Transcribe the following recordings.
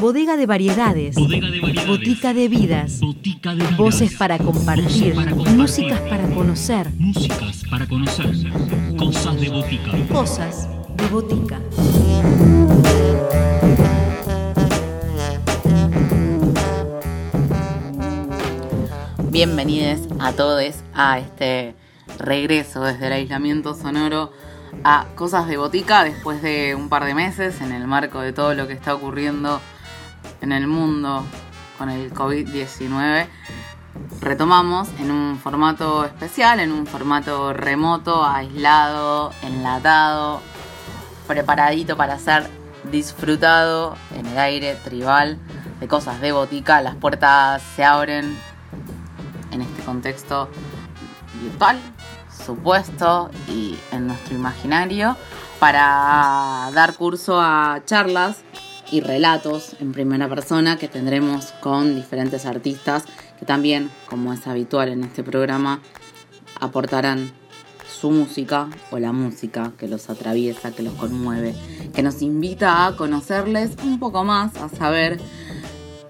Bodega de variedades. Bodega de variedades. Botica de vidas. Botica de vidas. Voces para compartir. Voces para compartir. Músicas para conocer. Músicas para conocer. Cosas de botica. Cosas de botica. Bienvenidos a todos a este regreso desde el aislamiento sonoro a Cosas de Botica después de un par de meses en el marco de todo lo que está ocurriendo en el mundo con el COVID-19. Retomamos en un formato especial, en un formato remoto, aislado, enlatado, preparadito para ser disfrutado en el aire tribal de cosas de botica. Las puertas se abren en este contexto virtual, supuesto y en nuestro imaginario para dar curso a charlas y relatos en primera persona que tendremos con diferentes artistas que también, como es habitual en este programa, aportarán su música o la música que los atraviesa, que los conmueve, que nos invita a conocerles un poco más, a saber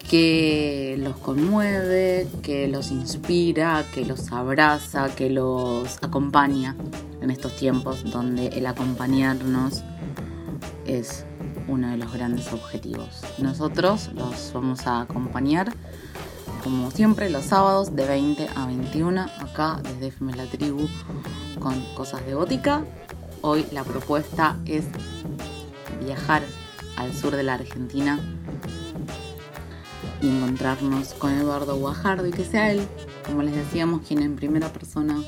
que los conmueve, que los inspira, que los abraza, que los acompaña en estos tiempos donde el acompañarnos es uno de los grandes objetivos. Nosotros los vamos a acompañar como siempre los sábados de 20 a 21 acá desde FM La Tribu con cosas de botica. Hoy la propuesta es viajar al sur de la Argentina y encontrarnos con Eduardo Guajardo y que sea él, como les decíamos, quien en primera persona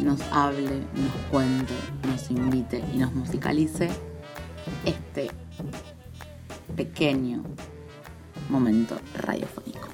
nos hable, nos cuente, nos invite y nos musicalice este pequeño momento radiofónico.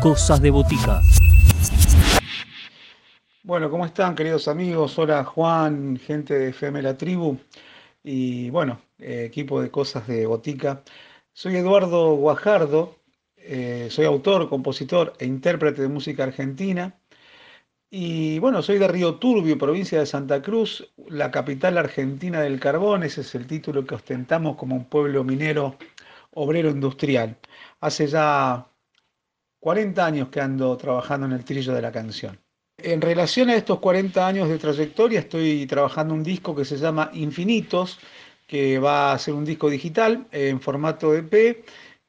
Cosas de botica. Bueno, ¿cómo están queridos amigos? Hola Juan, gente de FM La Tribu y bueno, eh, equipo de Cosas de Botica. Soy Eduardo Guajardo, eh, soy autor, compositor e intérprete de música argentina. Y bueno, soy de Río Turbio, provincia de Santa Cruz, la capital argentina del carbón. Ese es el título que ostentamos como un pueblo minero obrero industrial. Hace ya 40 años que ando trabajando en el trillo de la canción. En relación a estos 40 años de trayectoria, estoy trabajando un disco que se llama Infinitos, que va a ser un disco digital en formato EP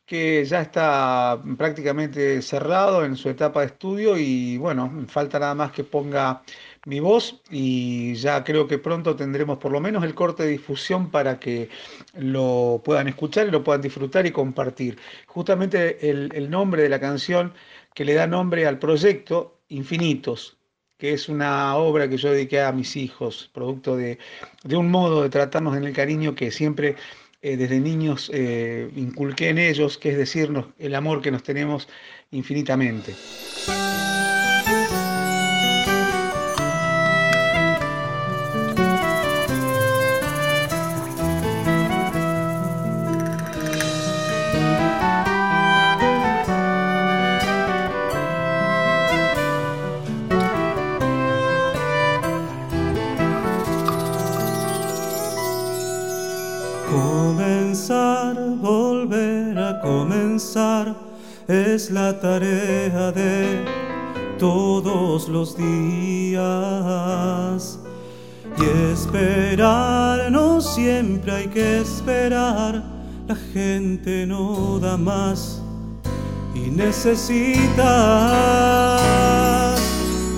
que ya está prácticamente cerrado en su etapa de estudio y bueno, falta nada más que ponga mi voz y ya creo que pronto tendremos por lo menos el corte de difusión para que lo puedan escuchar y lo puedan disfrutar y compartir. Justamente el, nombre de la canción que le da nombre al proyecto, Infinitos, que es una obra que yo dediqué a mis hijos, producto de, de un modo de tratarnos en el cariño que siempre eh, desde niños eh, inculqué en ellos, que es decirnos el amor que nos tenemos infinitamente. Es la tarea de todos los días. Y esperar, no siempre hay que esperar, la gente no da más y necesita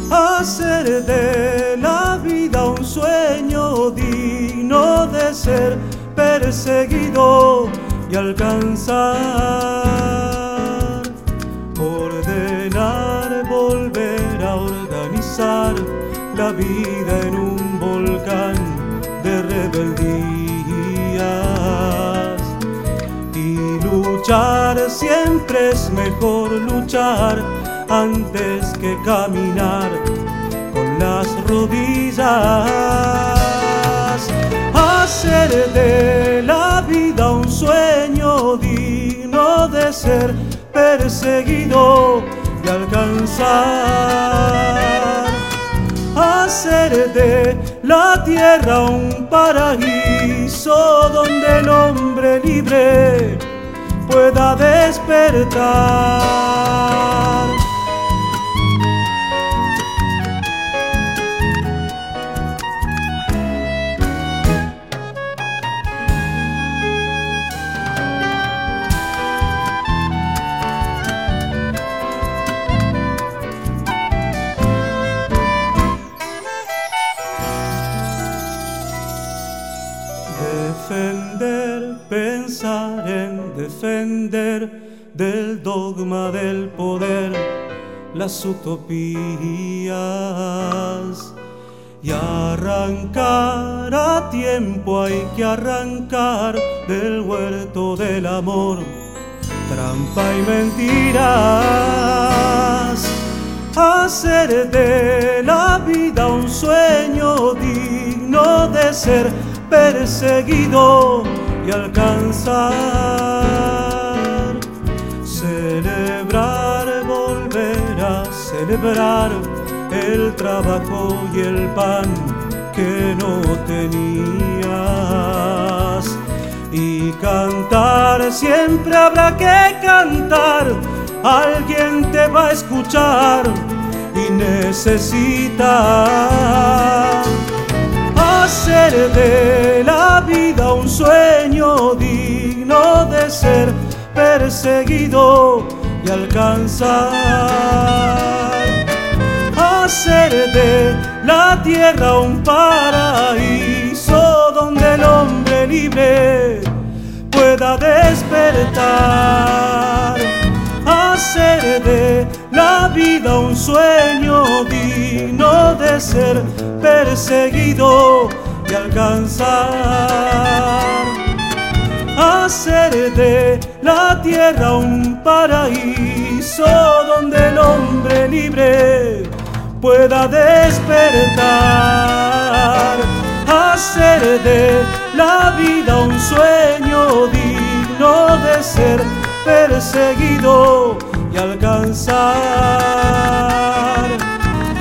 hacer de la vida un sueño digno de ser perseguido y alcanzar. La vida en un volcán de rebeldías. Y luchar siempre es mejor luchar antes que caminar con las rodillas hacer de la vida un sueño digno de ser perseguido y alcanzar. De la tierra un paraíso donde el hombre libre pueda despertar. Utopías y arrancar a tiempo hay que arrancar del huerto del amor trampa y mentiras hacer de la vida un sueño digno de ser perseguido y alcanzar. Celebrar el trabajo y el pan que no tenías. Y cantar, siempre habrá que cantar, alguien te va a escuchar y necesita hacer de la vida un sueño digno de ser perseguido y alcanzar. Hacer de la tierra un paraíso donde el hombre libre pueda despertar. Hacer de la vida un sueño digno de ser perseguido y alcanzar. Hacer de la tierra un paraíso donde el hombre libre pueda despertar. Hacer de la vida un sueño digno de ser perseguido y alcanzar.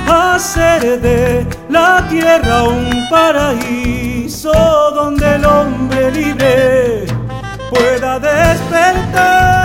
Hacer de la tierra un paraíso donde el hombre libre pueda despertar.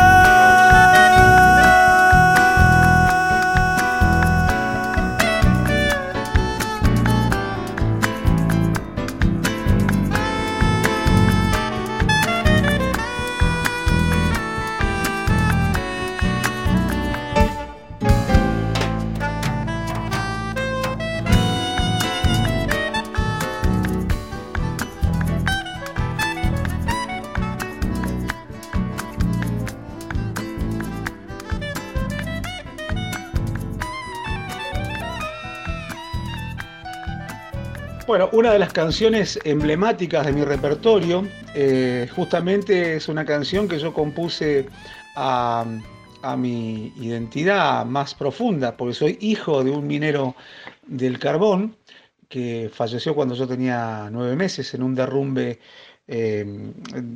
Bueno, una de las canciones emblemáticas de mi repertorio, eh, justamente es una canción que yo compuse a, mi identidad más profunda, porque soy hijo de un minero del carbón que falleció cuando yo tenía nueve meses en un derrumbe eh,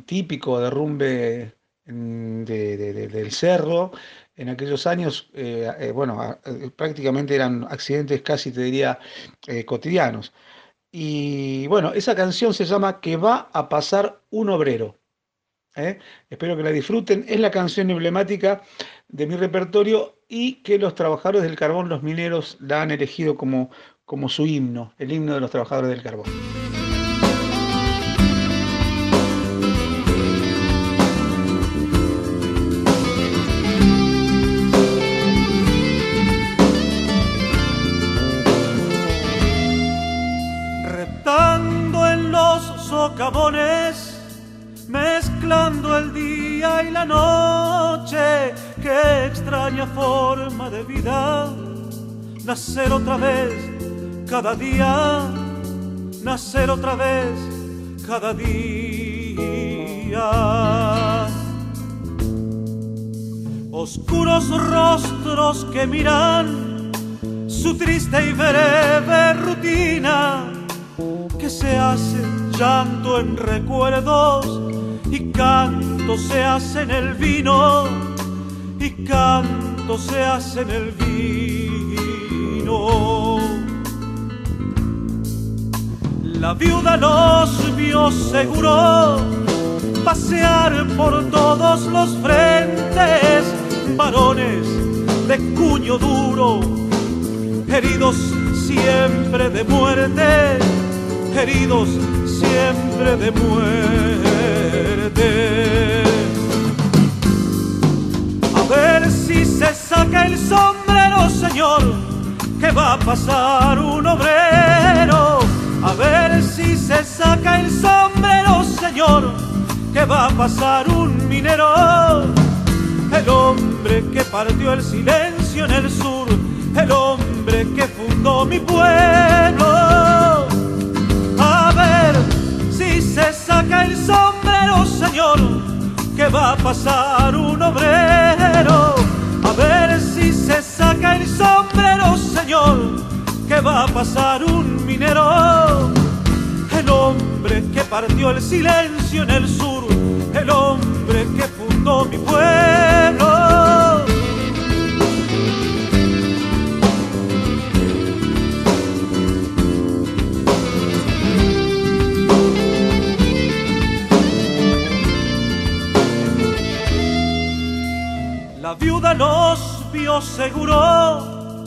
típico, derrumbe de, de, de, del cerro. En aquellos años, eh, bueno, prácticamente eran accidentes casi, te diría, cotidianos. Y bueno, esa canción se llama Que va a pasar un obrero. ¿eh? Espero que la disfruten. Es la canción emblemática de mi repertorio y que los trabajadores del carbón, los mineros, la han elegido como, como su himno, el himno de los trabajadores del carbón. Día y la noche. Qué extraña forma de vida, nacer otra vez cada día, nacer otra vez cada día. Oscuros rostros que miran su triste y breve rutina que se hace llanto en recuerdos y canto se hace en el vino y canto se hace en el vino. La viuda nos vio seguro pasear por todos los frentes, varones de cuño duro, heridos siempre de muerte, heridos siempre de muerte. Se saca el sombrero, Señor, que va a pasar un obrero. A ver si se saca el sombrero, Señor, que va a pasar un minero. El hombre que partió el silencio en el sur, el hombre que fundó mi pueblo. A ver si se saca el sombrero, Señor, que va a pasar un obrero el sombrero, señor, que va a pasar un minero. El hombre que partió el silencio en el sur, el hombre que fundó mi pueblo. La viuda nos seguro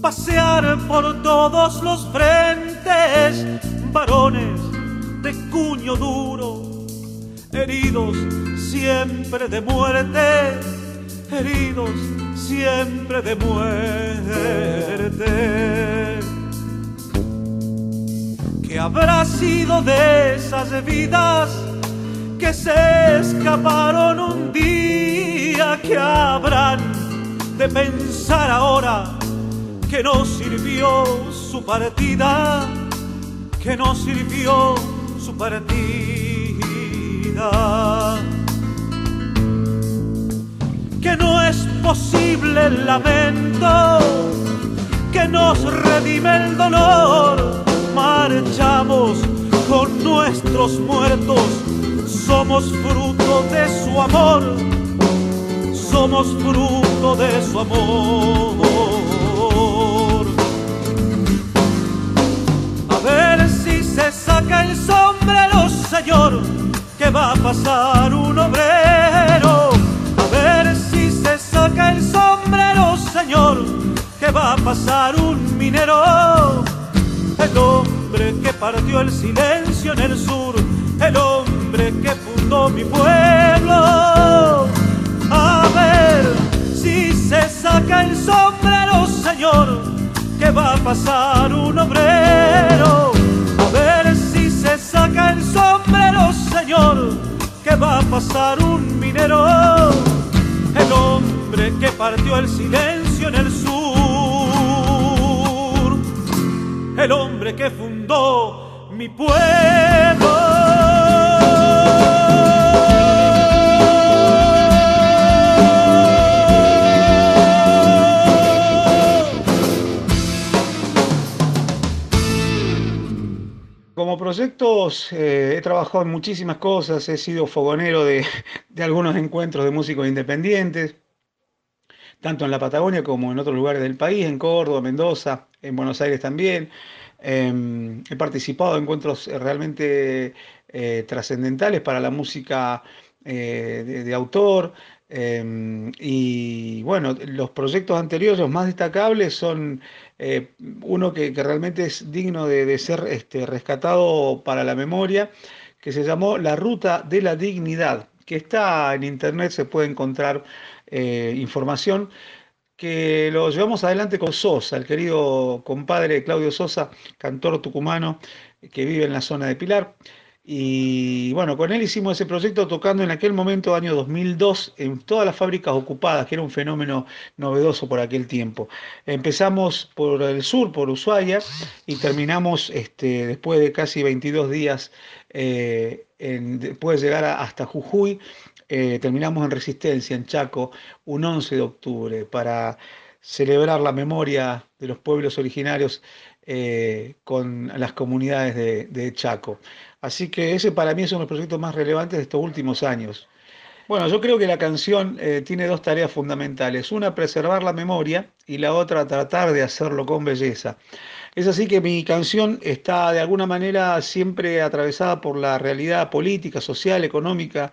pasear por todos los frentes, varones de cuño duro, heridos siempre de muerte, heridos siempre de muerte. ¿Qué habrá sido de esas vidas que se escaparon un día? ¿Qué habrán de pensar ahora que no sirvió su partida? Que no sirvió su partida. Que no es posible el lamento que nos redime el dolor marchamos con nuestros muertos, somos fruto de su amor, somos fruto de su amor. A ver si se saca el sombrero, señor, que va a pasar un obrero. A ver si se saca el sombrero, señor, que va a pasar un minero el hombre que partió el silencio en el sur, el hombre que fundó mi pueblo. A ver se saca el sombrero, señor, que va a pasar un obrero. A ver si se saca el sombrero, señor, que va a pasar un minero. El hombre que partió el silencio en el sur el hombre que fundó mi pueblo. Como proyectos eh, he trabajado en muchísimas cosas, he sido fogonero de, algunos encuentros de músicos independientes, tanto en la Patagonia como en otros lugares del país, en Córdoba, Mendoza, en Buenos Aires también. Eh, he participado en encuentros realmente eh, trascendentales para la música eh, de, de, autor. y bueno, los proyectos anteriores, los más destacables, son uno que, realmente es digno de, de ser este, rescatado para la memoria, que se llamó La Ruta de la Dignidad, que está en internet, se puede encontrar eh, información que lo llevamos adelante con Sosa, el querido compadre Claudio Sosa, cantor tucumano que vive en la zona de Pilar. Y bueno, con él hicimos ese proyecto tocando en aquel momento, año 2002, en todas las fábricas ocupadas, que era un fenómeno novedoso por aquel tiempo. Empezamos por el sur, por Ushuaia, y terminamos este, después de casi 22 días, eh, después de llegar hasta Jujuy, eh, terminamos en Resistencia, en Chaco, un 11 de octubre, para celebrar la memoria de los pueblos originarios eh, con las comunidades de, Chaco. Así que ese para mí es uno de los proyectos más relevantes de estos últimos años. Bueno, yo creo que la canción eh, tiene dos tareas fundamentales. Una, preservar la memoria y la otra, tratar de hacerlo con belleza. Es así que mi canción está de alguna manera siempre atravesada por la realidad política, social, económica,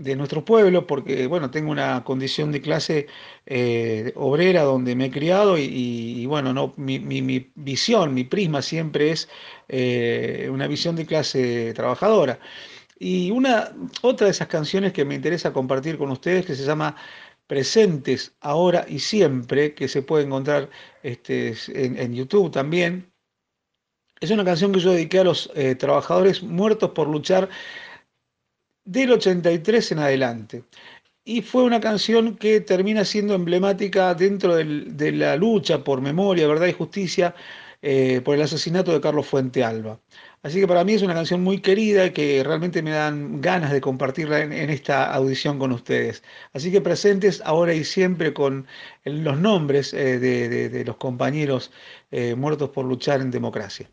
de nuestro pueblo, porque bueno, tengo una condición de clase eh, obrera donde me he criado y, bueno, no, mi, visión, mi prisma siempre es eh, una visión de clase trabajadora. Y una, otra de esas canciones que me interesa compartir con ustedes, que se llama Presentes, Ahora y Siempre, que se puede encontrar este, en, en YouTube también, es una canción que yo dediqué a los eh, trabajadores muertos por luchar del 83 en adelante. Y fue una canción que termina siendo emblemática dentro de la lucha por memoria, verdad y justicia eh, por el asesinato de Carlos Fuente Alba. Así que para mí es una canción muy querida y que realmente me dan ganas de compartirla en, esta audición con ustedes. Así que presentes ahora y siempre con los nombres eh, de, los compañeros eh, muertos por luchar en democracia.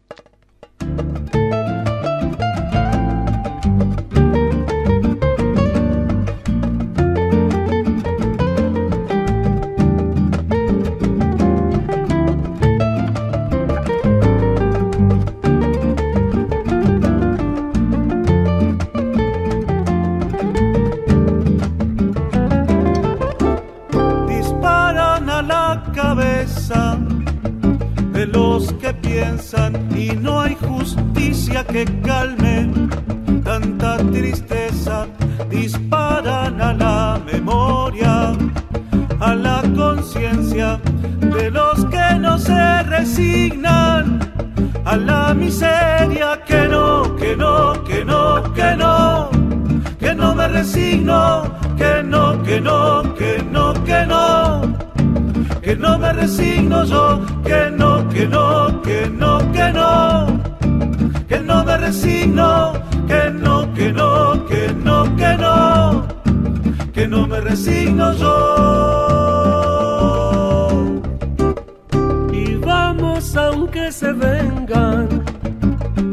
Aunque se vengan,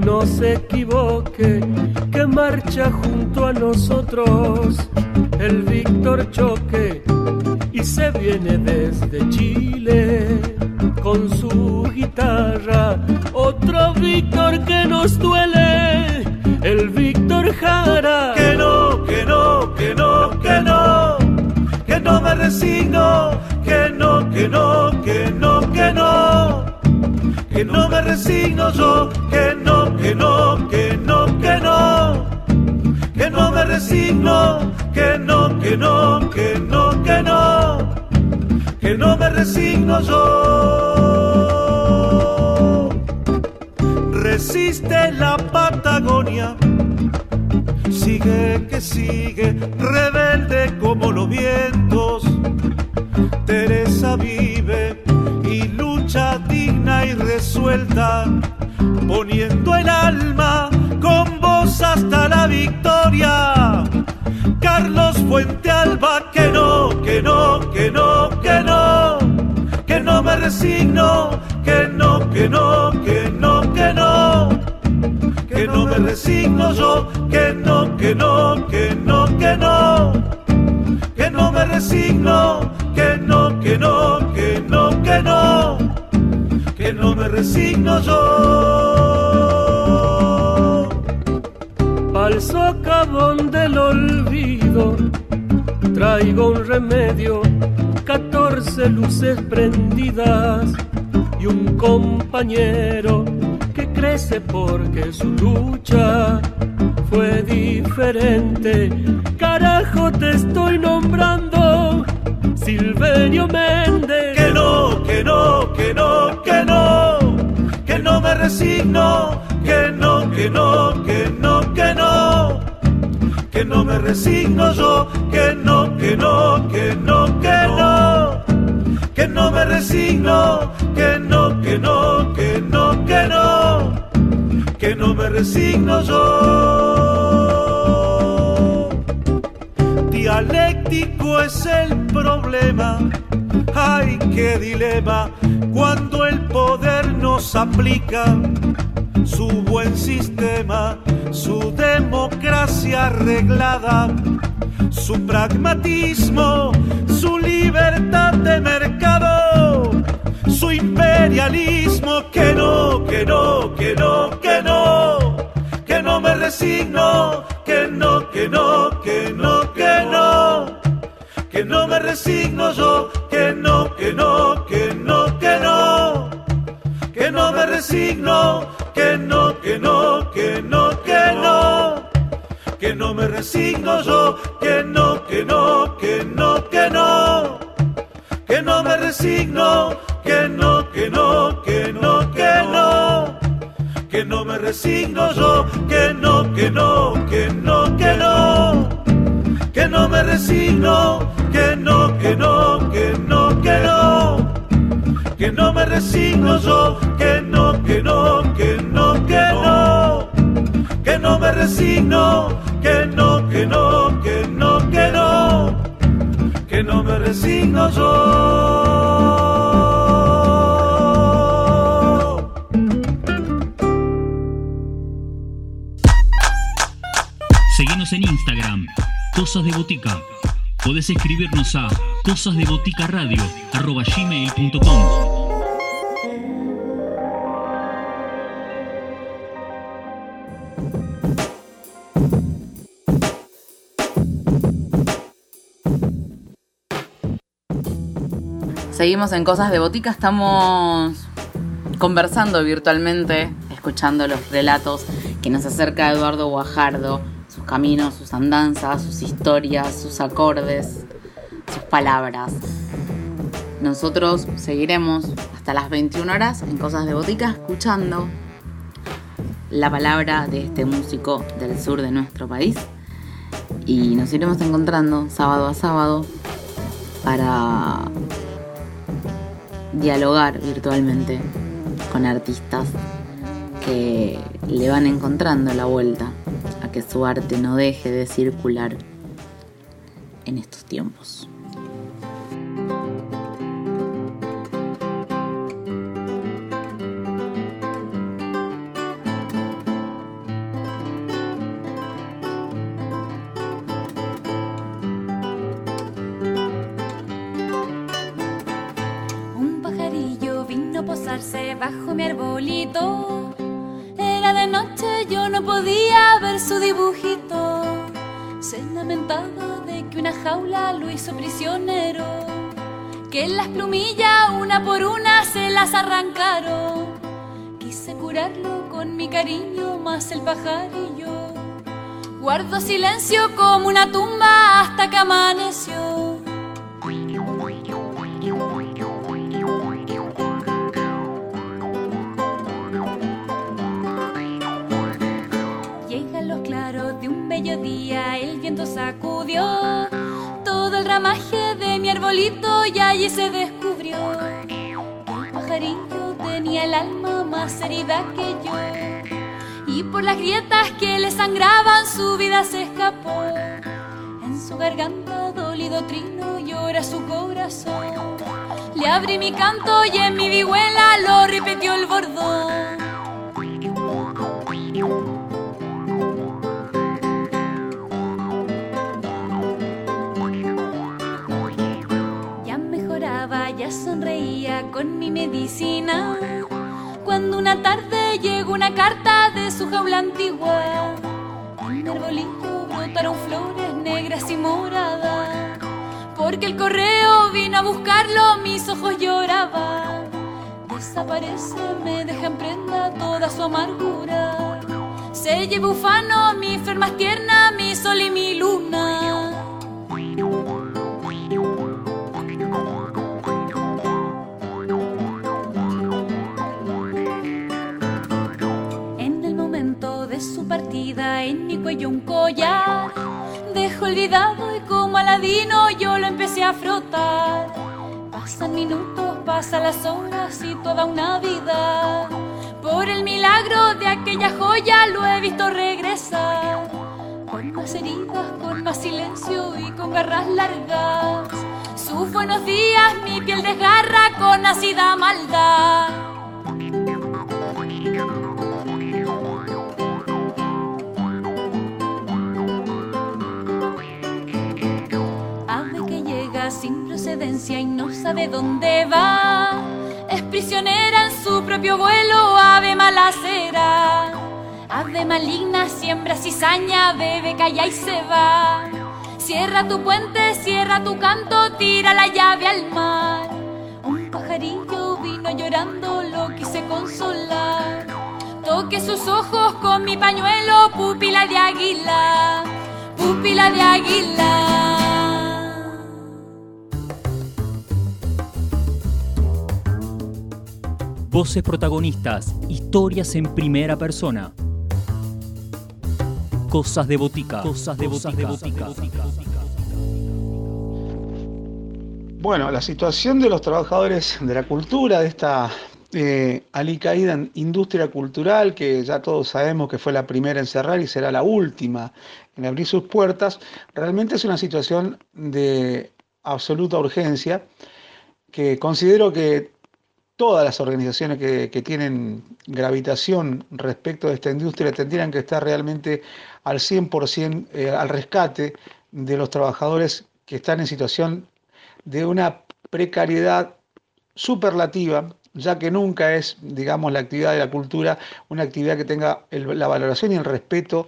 no se equivoque, que marcha junto a nosotros el Víctor Choque y se viene desde Chile con su guitarra. Otro Víctor que nos duele, el Víctor Jara. Que no, que no, que no, que no, que no me resigno, que no, que no, que no, que no, que no me resigno yo, que no, que no, que no, que no, que no me resigno, que no, que no, que no, que no, que no me resigno yo. Resiste la Patagonia sigue que sigue, rebelde como los vientos. Teresa vive y digna y resuelta, poniendo el alma con voz hasta la victoria. Carlos Fuente Alba, que no, que no, que no, que no, que no me resigno, que no, que no, que no, que no que no me resigno yo, que no, que no, que no, que no, que no me resigno, que no, que no, que no, que no, que no me resigno yo. Al socavón del olvido traigo un remedio, 14 luces prendidas y un compañero que crece porque su lucha fue diferente. Carajo, te estoy nombrando Silverio Méndez. Que no, que no, que no, que no, que no me resigno, que no, que no, que no, que no, que no me resigno yo, que no, que no, que no, que no, que no me resigno, que no, que no, que no, que no, que no me resigno yo. Es el problema, ay, qué dilema, cuando el poder nos aplica su buen sistema, su democracia arreglada, su pragmatismo, su libertad de mercado, su imperialismo, que no, que no, que no, que no, que no me resigno, que no, que no, que no, que no, que no me resigno yo, que no, que no, que no, que no, que no me resigno, que no, que no, que no, que no, que no me resigno yo, que no, que no, que no, que no, que no me resigno, que no, que no, que no, que no, que no me resigno yo, que no, que no, que no, que no, que no me resigno, que no, que no, que no, que no, que no me resigno yo, que no, que no, que no, que no, que no me resigno, que no, que no, que no, que no, que no me resigno yo. Seguinos en Instagram, Cosas de Botica. Podés escribirnos a cosasdeboticaradio.com. Seguimos en Cosas de Botica, estamos conversando virtualmente, escuchando los relatos que nos acerca Eduardo Guajardo, sus caminos, sus andanzas, sus historias, sus acordes, sus palabras. Nosotros seguiremos hasta las 21 horas en Cosas de Botica escuchando la palabra de este músico del sur de nuestro país y nos iremos encontrando sábado a sábado para dialogar virtualmente con artistas que le van encontrando la vuelta que su arte no deje de circular en estos tiempos. Prisionero. Que las plumillas una por una se las arrancaron. Quise curarlo con mi cariño, más el pajarillo. Guardo silencio como una tumba hasta que amaneció. Se descubrió que el pajarillo tenía el alma más herida que yo. Y por las grietas que le sangraban su vida se escapó. En su garganta dolido trino llora su corazón. Le abrí mi canto y en mi vihuela lo repitió el bordón. Sonreía con mi medicina. Cuando una tarde llegó una carta de su jaula antigua. En arbolito brotaron flores negras y moradas. Porque el correo vino a buscarlo, mis ojos lloraban. Desaparece, me deja en prenda toda su amargura. Se lleva ufano, mi más tierna, mi sol y mi luna. Partida, en mi cuello un collar. Dejo olvidado y como aladino yo lo empecé a frotar. Pasan minutos, pasan las horas y toda una vida. Por el milagro de aquella joya lo he visto regresar. Con más heridas, con más silencio y con garras largas. Sus buenos días, mi piel desgarra con ácida maldad. Procedencia y no sabe dónde va. Es prisionera en su propio vuelo, ave malacera. Ave maligna, siembra cizaña, bebe, calla y se va. Cierra tu puente, cierra tu canto, tira la llave al mar. Un pajarillo vino llorando, lo quise consolar. Toque sus ojos con mi pañuelo, pupila de águila, pupila de águila. Voces protagonistas, historias en primera persona. Cosas de botica. Cosas de botica. Bueno, la situación de los trabajadores de la cultura, de esta eh, alicaída industria cultural, que ya todos sabemos que fue la primera en cerrar y será la última en abrir sus puertas, realmente es una situación de absoluta urgencia que considero que todas las organizaciones que, tienen gravitación respecto de esta industria tendrían que estar realmente al 100% eh, al rescate de los trabajadores que están en situación de una precariedad superlativa, ya que nunca es, digamos, la actividad de la cultura una actividad que tenga la valoración y el respeto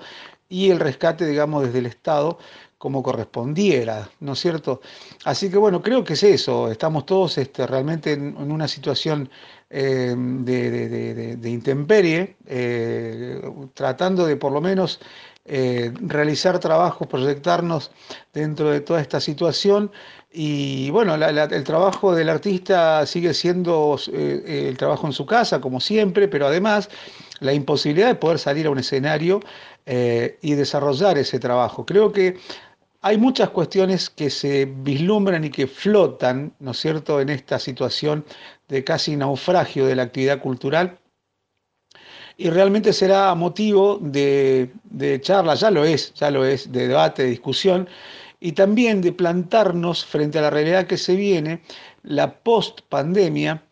y el rescate, digamos, desde el Estado como correspondiera, ¿no es cierto? Así que bueno, creo que es eso, estamos todos este, realmente en, una situación eh, de, intemperie, eh, tratando de por lo menos eh, realizar trabajos, proyectarnos dentro de toda esta situación. Y bueno, el trabajo del artista sigue siendo el trabajo en su casa, como siempre, pero además la imposibilidad de poder salir a un escenario y desarrollar ese trabajo. Creo que hay muchas cuestiones que se vislumbran y que flotan, ¿no es cierto?, en esta situación de casi naufragio de la actividad cultural. Y realmente será motivo de, charla, ya lo es, ya lo es, de debate, de discusión, y también de plantarnos frente a la realidad que se viene, la post-pandemia,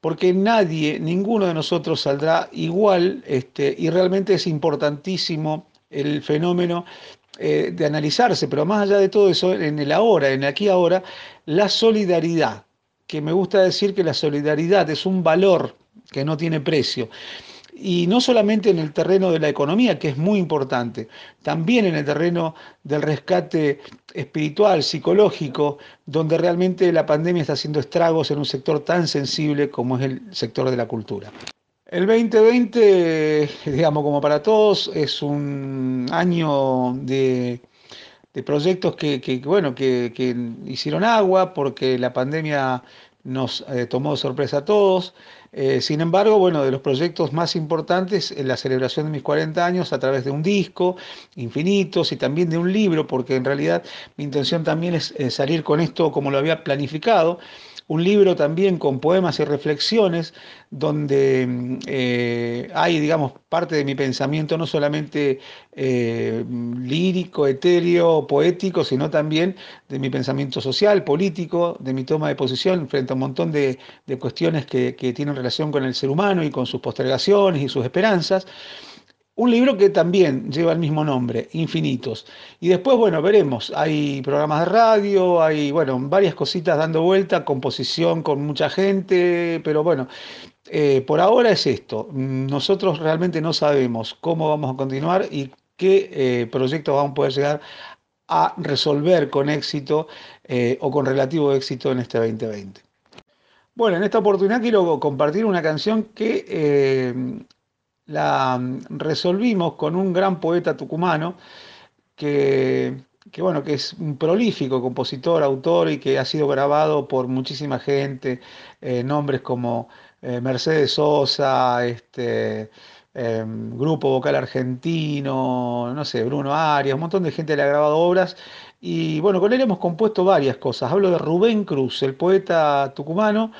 porque nadie, ninguno de nosotros saldrá igual, este, y realmente es importantísimo el fenómeno eh, de analizarse, pero más allá de todo eso, en el ahora, en aquí ahora, la solidaridad, que me gusta decir que la solidaridad es un valor que no tiene precio. Y no solamente en el terreno de la economía, que es muy importante, también en el terreno del rescate espiritual, psicológico, donde realmente la pandemia está haciendo estragos en un sector tan sensible como es el sector de la cultura. El 2020, digamos, como para todos, es un año de, proyectos que, bueno, que, hicieron agua porque la pandemia nos eh, tomó de sorpresa a todos. Eh, sin embargo, bueno, de los proyectos más importantes, en la celebración de mis 40 años a través de un disco, Infinitos, y también de un libro, porque en realidad mi intención también es salir con esto como lo había planificado un libro también con poemas y reflexiones donde mm, eh, hay, digamos, parte de mi pensamiento no solamente eh, lírico, etéreo, poético, sino también de mi pensamiento social, político, de mi toma de posición frente a un montón de, cuestiones que, que tienen relación con el ser humano y con sus postergaciones y sus esperanzas. Un libro que también lleva el mismo nombre, Infinitos. Y después, bueno, veremos. Hay programas de radio, hay, bueno, varias cositas dando vuelta, composición con mucha gente, pero bueno, eh, por ahora es esto. Nosotros realmente no sabemos cómo vamos a continuar y qué eh, proyectos vamos a poder llegar a resolver con éxito eh, o con relativo éxito en este 2020. Bueno, en esta oportunidad quiero compartir una canción que la mm, resolvimos con un gran poeta tucumano que, bueno, que es un prolífico compositor, autor y que ha sido grabado por muchísima gente, eh, nombres como eh, Mercedes Sosa, este, em, Grupo Vocal Argentino, no sé, Bruno Arias, un montón de gente le ha grabado obras. Y bueno, con él hemos compuesto varias cosas. Hablo de Rubén Cruz, el poeta tucumano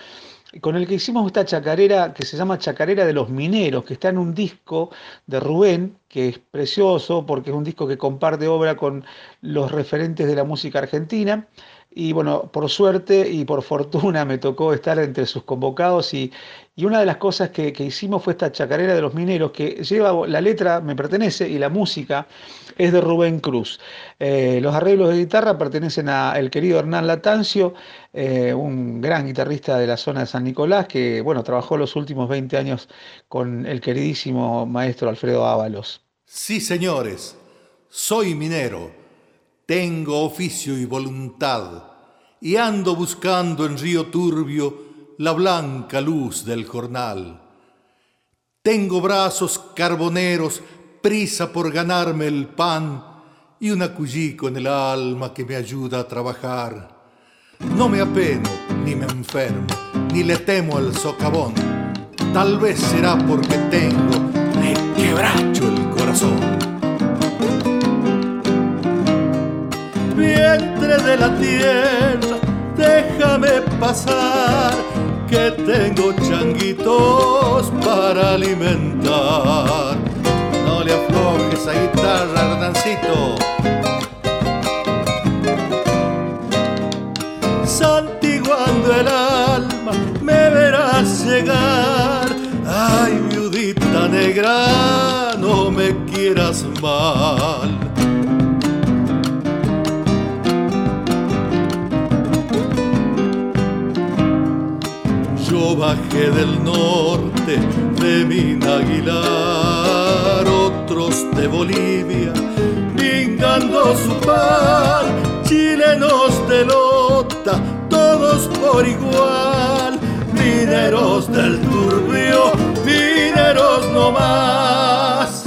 con el que hicimos esta chacarera que se llama Chacarera de los Mineros, que está en un disco de Rubén, que es precioso porque es un disco que comparte obra con los referentes de la música argentina. Y bueno, por suerte y por fortuna me tocó estar entre sus convocados y, una de las cosas que, hicimos fue esta chacarera de los mineros, que lleva, la letra me pertenece y la música es de Rubén Cruz. Eh, los arreglos de guitarra pertenecen al querido Hernán Latancio, eh, un gran guitarrista de la zona de San Nicolás, que bueno, trabajó los últimos 20 años con el queridísimo maestro Alfredo Ábalos. Sí, señores, soy minero tengo oficio y voluntad, y ando buscando en río turbio la blanca luz del jornal. Tengo brazos carboneros, prisa por ganarme el pan, y un acullico en el alma que me ayuda a trabajar. No me apeno, ni me enfermo, ni le temo al socavón. Tal vez será porque tengo, me quebracho el corazón. Vientre de la tierra, déjame pasar, que tengo changuitos para alimentar. No le aflojes a guitarra, Hernancito. Santiguando el alma, me verás llegar. Ay, viudita negra, no me quieras mal del norte de Mina Aguilar, otros de Bolivia, pingando su pan, chilenos de Lota, todos por igual, mineros del turbio, mineros no más.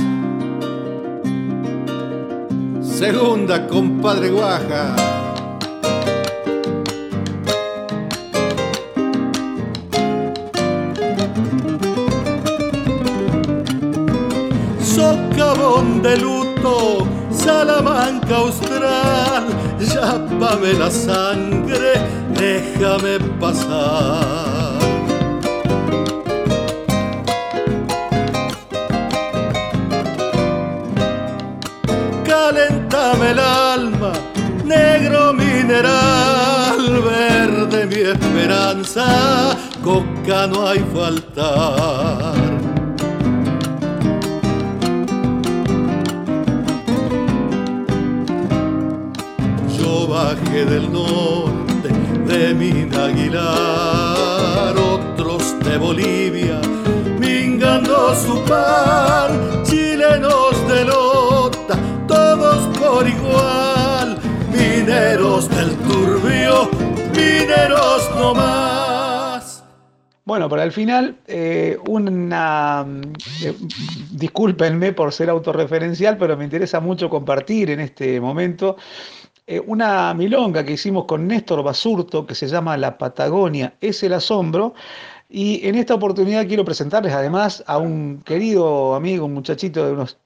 Segunda, compadre Guaja. De luto, Salamanca austral, chápame la sangre, déjame pasar. Calentame el alma, negro mineral, verde mi esperanza, coca no hay faltar. Del norte de Mina Aguilar, otros de Bolivia, mingando su pan, chilenos de Lota, todos por igual, mineros del turbio, mineros no más. Bueno, para el final, eh, una. eh, discúlpenme por ser autorreferencial, pero me interesa mucho compartir en este momento eh, una milonga que hicimos con Néstor Basurto que se llama La Patagonia es el asombro. Y en esta oportunidad quiero presentarles además a un querido amigo, un muchachito de unos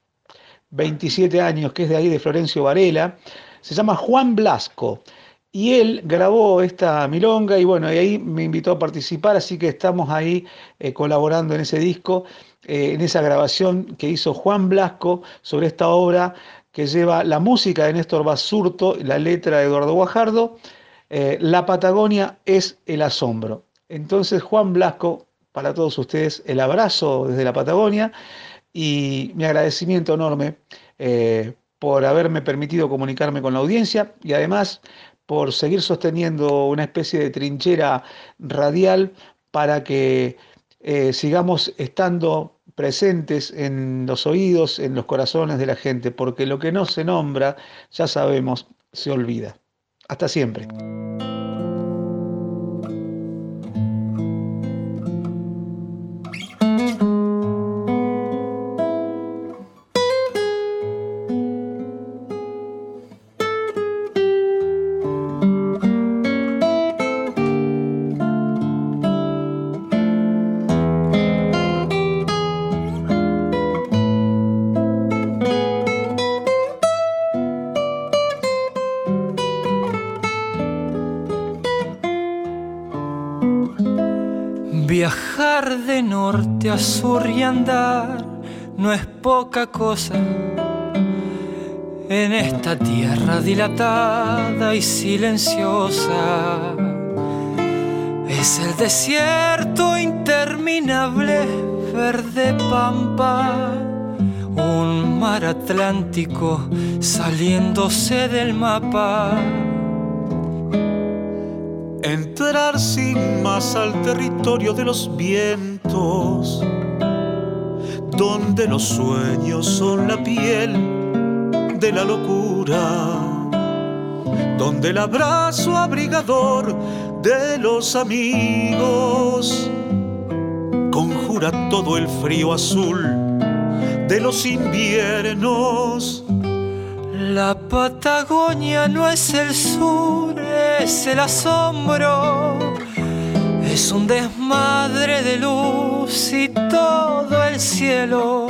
27 años, que es de ahí de Florencio Varela, se llama Juan Blasco. Y él grabó esta milonga y bueno, y ahí me invitó a participar, así que estamos ahí eh, colaborando en ese disco, eh, en esa grabación que hizo Juan Blasco sobre esta obra que lleva la música de Néstor Basurto, la letra de Eduardo Guajardo, eh, La Patagonia es el asombro. Entonces, Juan Blasco, para todos ustedes, el abrazo desde la Patagonia y mi agradecimiento enorme eh, por haberme permitido comunicarme con la audiencia y además por seguir sosteniendo una especie de trinchera radial para que eh, sigamos estando presentes en los oídos, en los corazones de la gente, porque lo que no se nombra, ya sabemos, se olvida. Hasta siempre. En esta tierra dilatada y silenciosa. Es el desierto interminable, verde pampa, un mar atlántico saliéndose del mapa. Entrar sin más al territorio de los vientos, donde los sueños son la piel de la locura, donde el abrazo abrigador de los amigos conjura todo el frío azul de los inviernos. La Patagonia no es el sur, es el asombro. Es un desmadre de luz y todo el cielo.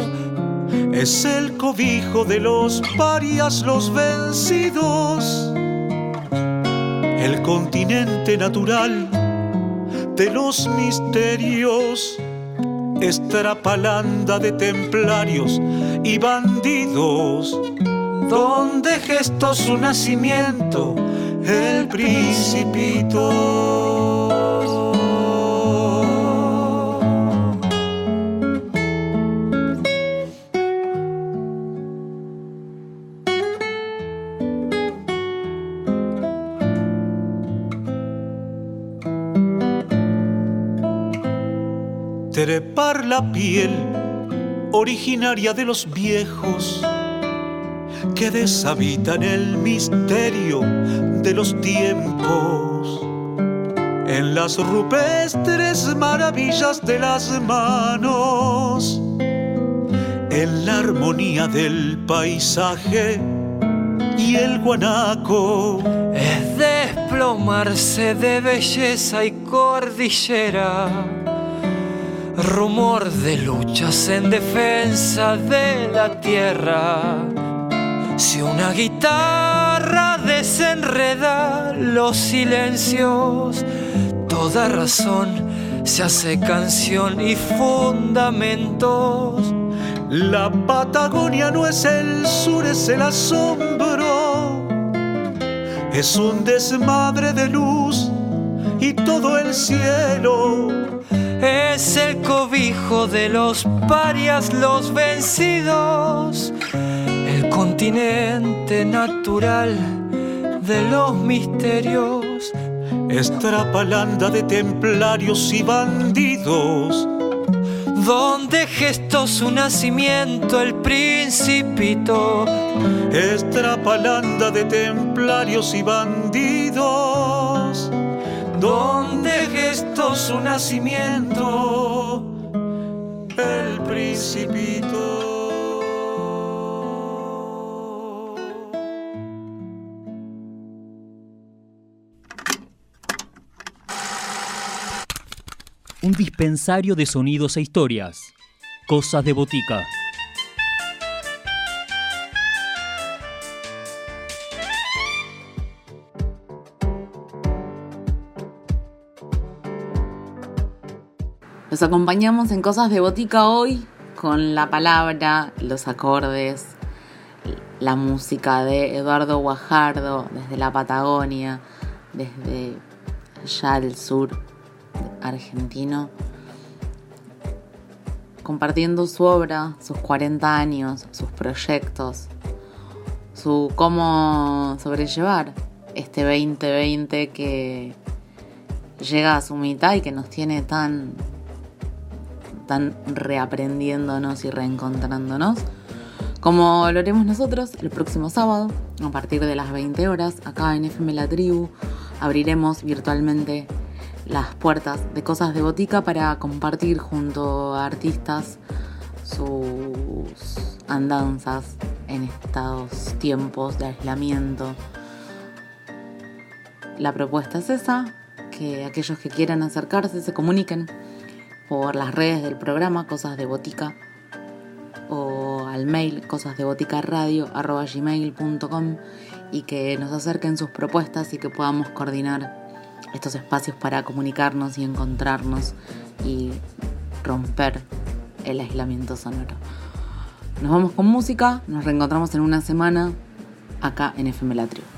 Es el cobijo de los parias, los vencidos. El continente natural de los misterios. Estrapalanda de templarios y bandidos donde gestó su nacimiento el principito. Trepar la piel originaria de los viejos que deshabitan el misterio de los tiempos. en las rupestres maravillas de las manos, en la armonía del paisaje y el guanaco. Es desplomarse de belleza y cordillera, rumor de luchas en defensa de la tierra. Si una guitarra desenreda los silencios, toda razón se hace canción y fundamentos. La Patagonia no es el sur, es el asombro. Es un desmadre de luz y todo el cielo. Es el cobijo de los parias, los vencidos. El continente natural de los misterios. Estrapalanda de templarios y bandidos donde gestó su nacimiento el principito. Estrapalanda de templarios y bandidos, donde gestó su nacimiento el principito. Un dispensario de sonidos e historias. Cosas de botica. Los acompañamos en Cosas de Botica hoy con la palabra, los acordes, la música de Eduardo Guajardo desde la Patagonia, desde allá al sur argentino, compartiendo su obra, sus 40 años, sus proyectos, su cómo sobrellevar este 2020 que llega a su mitad y que nos tiene tan tan reaprendiéndonos y reencontrándonos como lo haremos nosotros el próximo sábado a partir de las 20 horas acá en FM La Tribu abriremos virtualmente las puertas de cosas de botica para compartir junto a artistas sus andanzas en estos tiempos de aislamiento. La propuesta es esa, que aquellos que quieran acercarse se comuniquen por las redes del programa Cosas de Botica o al mail cosasdeboticaradio.gmail.com y que nos acerquen sus propuestas y que podamos coordinar estos espacios para comunicarnos y encontrarnos y romper el aislamiento sonoro. Nos vamos con música, nos reencontramos en una semana acá en FM Latrio.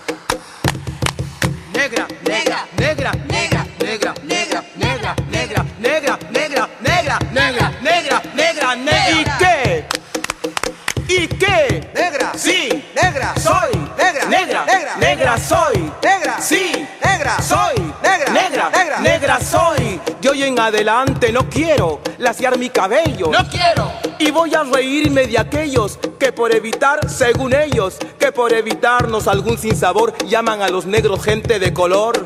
negra, negra, negra, negra, negra, negra, negra, negra, negra, negra, negra, negra, negra, negra, negra. ¿Y qué? ¿Y qué? Negra. Sí. Negra. Soy. Negra. Negra. Negra. Negra soy. Negra. Sí. Negra. En adelante no quiero laciar mi cabello. No quiero. Y voy a reírme de aquellos que por evitar, según ellos, que por evitarnos algún sinsabor llaman a los negros gente de color.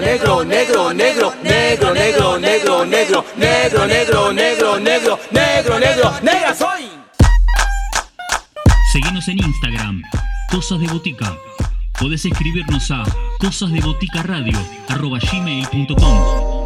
negro, negro, negro, negro, negro, negro, negro, negro, negro, negro, negro, negro, negro, negra soy. Seguinos en Instagram, Cosas de Botica. Podés escribirnos a cosasdeboticaradio.gmail.com